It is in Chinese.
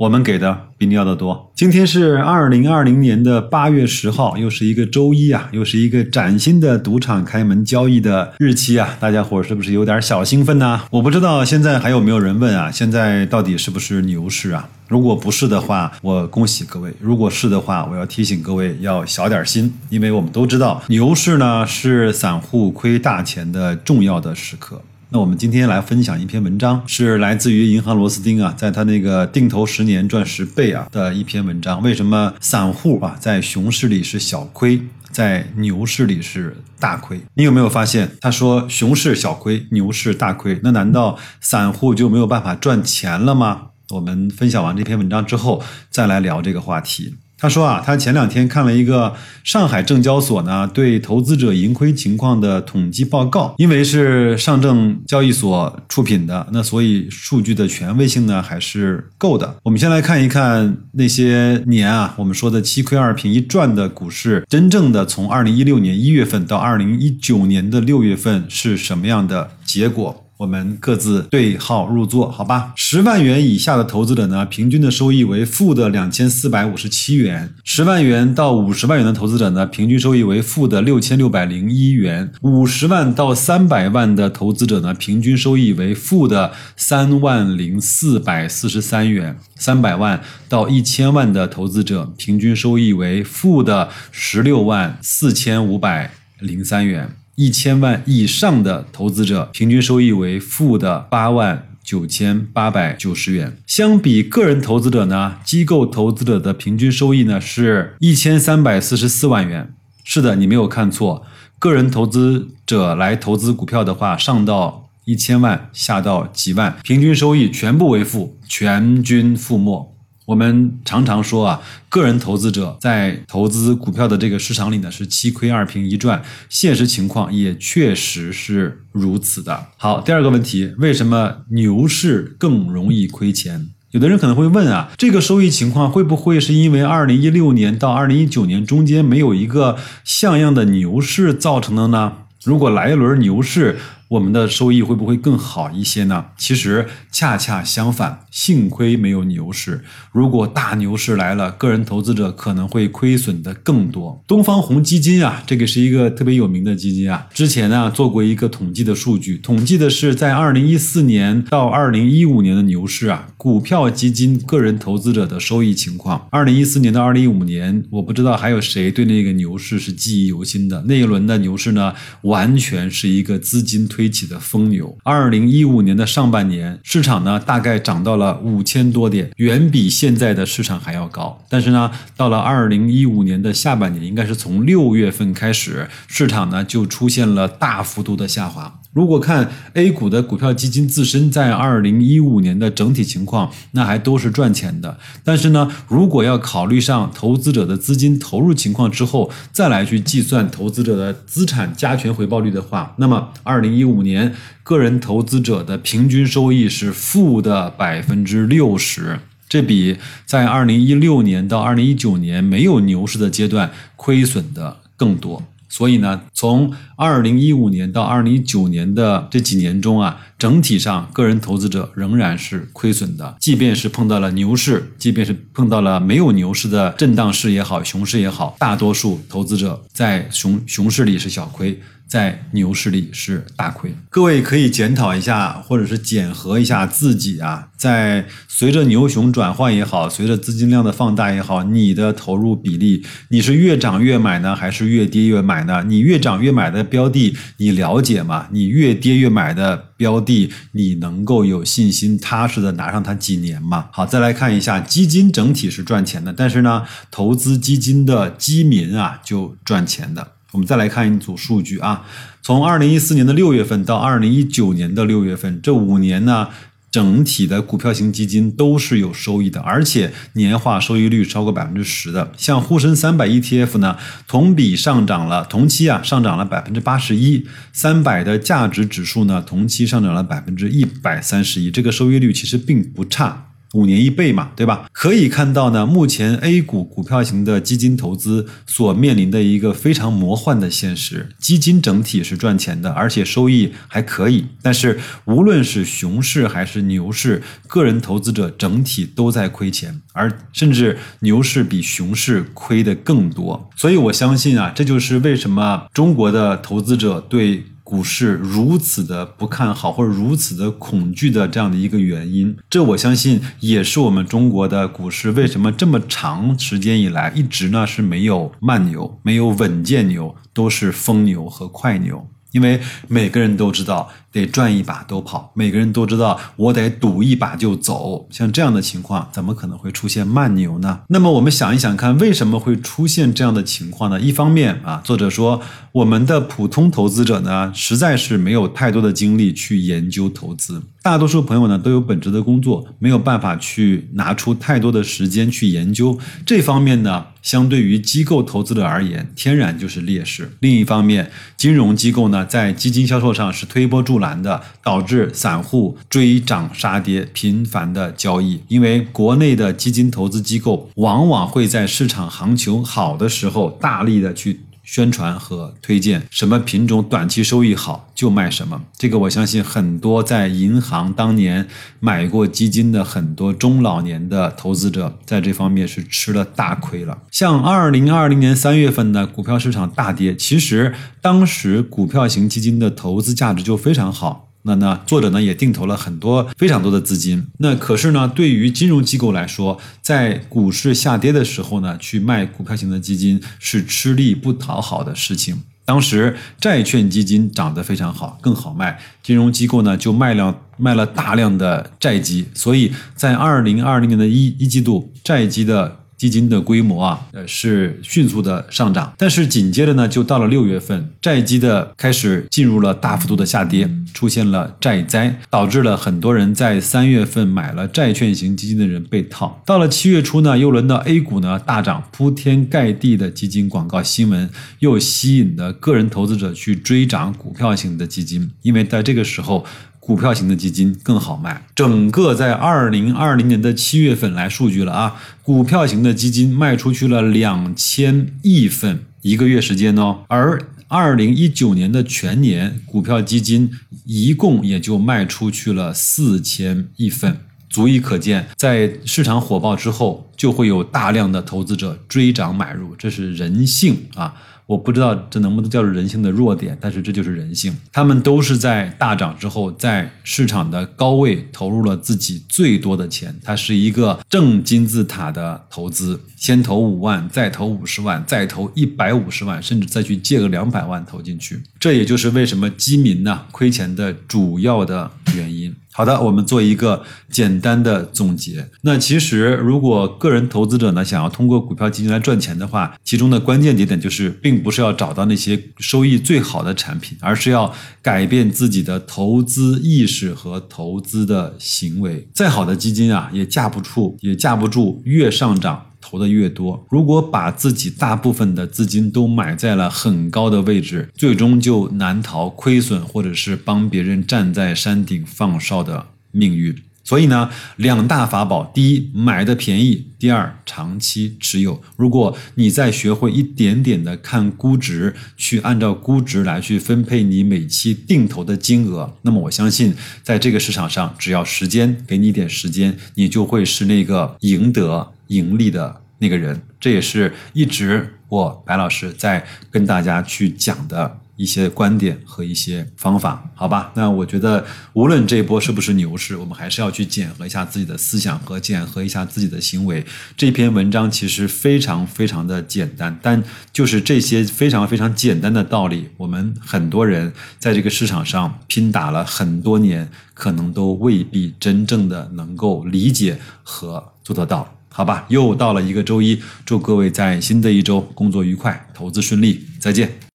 我们给的比你要的多。今天是二零二零年的八月十号，又是一个周一啊，又是一个崭新的赌场开门交易的日期啊！大家伙是不是有点小兴奋呢？我不知道现在还有没有人问啊？现在到底是不是牛市啊？如果不是的话，我恭喜各位；如果是的话，我要提醒各位要小点心，因为我们都知道牛市呢是散户亏大钱的重要的时刻。那我们今天来分享一篇文章，是来自于银行螺丝钉啊，在他那个定投十年赚十倍啊的一篇文章。为什么散户啊在熊市里是小亏，在牛市里是大亏？你有没有发现，他说熊市小亏，牛市大亏？那难道散户就没有办法赚钱了吗？我们分享完这篇文章之后，再来聊这个话题。他说啊，他前两天看了一个上海证交所呢对投资者盈亏情况的统计报告，因为是上证交易所出品的，那所以数据的权威性呢还是够的。我们先来看一看那些年啊，我们说的七亏二平一赚的股市，真正的从二零一六年一月份到二零一九年的六月份是什么样的结果？我们各自对号入座，好吧？十万元以下的投资者呢，平均的收益为负的两千四百五十七元；十万元到五十万元的投资者呢，平均收益为负的六千六百零一元；五十万到三百万的投资者呢，平均收益为负的三万零四百四十三元；三百万到一千万的投资者，平均收益为负的十六万四千五百零三元。一千万以上的投资者平均收益为负的八万九千八百九十元。相比个人投资者呢，机构投资者的平均收益呢是一千三百四十四万元。是的，你没有看错，个人投资者来投资股票的话，上到一千万，下到几万，平均收益全部为负，全军覆没。我们常常说啊，个人投资者在投资股票的这个市场里呢，是七亏二平一赚，现实情况也确实是如此的。好，第二个问题，为什么牛市更容易亏钱？有的人可能会问啊，这个收益情况会不会是因为二零一六年到二零一九年中间没有一个像样的牛市造成的呢？如果来一轮牛市，我们的收益会不会更好一些呢？其实恰恰相反，幸亏没有牛市。如果大牛市来了，个人投资者可能会亏损的更多。东方红基金啊，这个是一个特别有名的基金啊。之前呢做过一个统计的数据，统计的是在二零一四年到二零一五年的牛市啊，股票基金个人投资者的收益情况。二零一四年到二零一五年，我不知道还有谁对那个牛市是记忆犹新的。那一轮的牛市呢，完全是一个资金推。吹起的疯牛。二零一五年的上半年，市场呢大概涨到了五千多点，远比现在的市场还要高。但是呢，到了二零一五年的下半年，应该是从六月份开始，市场呢就出现了大幅度的下滑。如果看 A 股的股票基金自身在二零一五年的整体情况，那还都是赚钱的。但是呢，如果要考虑上投资者的资金投入情况之后，再来去计算投资者的资产加权回报率的话，那么二零一五年个人投资者的平均收益是负的百分之六十，这比在二零一六年到二零一九年没有牛市的阶段亏损的更多。所以呢，从二零一五年到二零一九年的这几年中啊，整体上个人投资者仍然是亏损的。即便是碰到了牛市，即便是碰到了没有牛市的震荡市也好，熊市也好，大多数投资者在熊熊市里是小亏。在牛市里是大亏，各位可以检讨一下，或者是检核一下自己啊，在随着牛熊转换也好，随着资金量的放大也好，你的投入比例，你是越涨越买呢，还是越跌越买呢？你越涨越买的标的，你了解吗？你越跌越买的标的，你能够有信心踏实的拿上它几年吗？好，再来看一下，基金整体是赚钱的，但是呢，投资基金的基民啊就赚钱的。我们再来看一组数据啊，从二零一四年的六月份到二零一九年的六月份，这五年呢，整体的股票型基金都是有收益的，而且年化收益率超过百分之十的。像沪深三百 ETF 呢，同比上涨了，同期啊上涨了百分之八十一。三百的价值指数呢，同期上涨了百分之一百三十一，这个收益率其实并不差。五年一倍嘛，对吧？可以看到呢，目前 A 股股票型的基金投资所面临的一个非常魔幻的现实：基金整体是赚钱的，而且收益还可以。但是无论是熊市还是牛市，个人投资者整体都在亏钱，而甚至牛市比熊市亏的更多。所以我相信啊，这就是为什么中国的投资者对。股市如此的不看好，或者如此的恐惧的这样的一个原因，这我相信也是我们中国的股市为什么这么长时间以来一直呢是没有慢牛、没有稳健牛，都是疯牛和快牛。因为每个人都知道得赚一把都跑，每个人都知道我得赌一把就走。像这样的情况，怎么可能会出现慢牛呢？那么我们想一想看，为什么会出现这样的情况呢？一方面啊，作者说我们的普通投资者呢，实在是没有太多的精力去研究投资。大多数朋友呢都有本职的工作，没有办法去拿出太多的时间去研究这方面呢。相对于机构投资者而言，天然就是劣势。另一方面，金融机构呢在基金销售上是推波助澜的，导致散户追涨杀跌频繁的交易。因为国内的基金投资机构往往会在市场行情好的时候大力的去。宣传和推荐什么品种短期收益好就卖什么，这个我相信很多在银行当年买过基金的很多中老年的投资者在这方面是吃了大亏了。像二零二零年三月份呢股票市场大跌，其实当时股票型基金的投资价值就非常好。那那，作者呢也定投了很多非常多的资金。那可是呢，对于金融机构来说，在股市下跌的时候呢，去卖股票型的基金是吃力不讨好的事情。当时债券基金涨得非常好，更好卖，金融机构呢就卖了卖了大量的债基，所以在二零二零年的一一季度，债基的。基金的规模啊，呃是迅速的上涨，但是紧接着呢，就到了六月份，债基的开始进入了大幅度的下跌，出现了债灾，导致了很多人在三月份买了债券型基金的人被套。到了七月初呢，又轮到 A 股呢大涨，铺天盖地的基金广告新闻又吸引了个人投资者去追涨股票型的基金，因为在这个时候。股票型的基金更好卖。整个在二零二零年的七月份来数据了啊，股票型的基金卖出去了两千亿份一个月时间哦，而二零一九年的全年股票基金一共也就卖出去了四千亿份，足以可见，在市场火爆之后，就会有大量的投资者追涨买入，这是人性啊。我不知道这能不能叫做人性的弱点，但是这就是人性。他们都是在大涨之后，在市场的高位投入了自己最多的钱。它是一个正金字塔的投资，先投五万，再投五十万，再投一百五十万，甚至再去借个两百万投进去。这也就是为什么基民呢亏钱的主要的原因。好的，我们做一个简单的总结。那其实，如果个人投资者呢想要通过股票基金来赚钱的话，其中的关键节点就是，并不是要找到那些收益最好的产品，而是要改变自己的投资意识和投资的行为。再好的基金啊，也架不住，也架不住越上涨。投的越多，如果把自己大部分的资金都买在了很高的位置，最终就难逃亏损或者是帮别人站在山顶放哨的命运。所以呢，两大法宝：第一，买的便宜；第二，长期持有。如果你再学会一点点的看估值，去按照估值来去分配你每期定投的金额，那么我相信，在这个市场上，只要时间给你一点时间，你就会是那个赢得。盈利的那个人，这也是一直我白老师在跟大家去讲的一些观点和一些方法，好吧？那我觉得，无论这一波是不是牛市，我们还是要去检核一下自己的思想和检核一下自己的行为。这篇文章其实非常非常的简单，但就是这些非常非常简单的道理，我们很多人在这个市场上拼打了很多年，可能都未必真正的能够理解和做得到。好吧，又到了一个周一，祝各位在新的一周工作愉快，投资顺利，再见。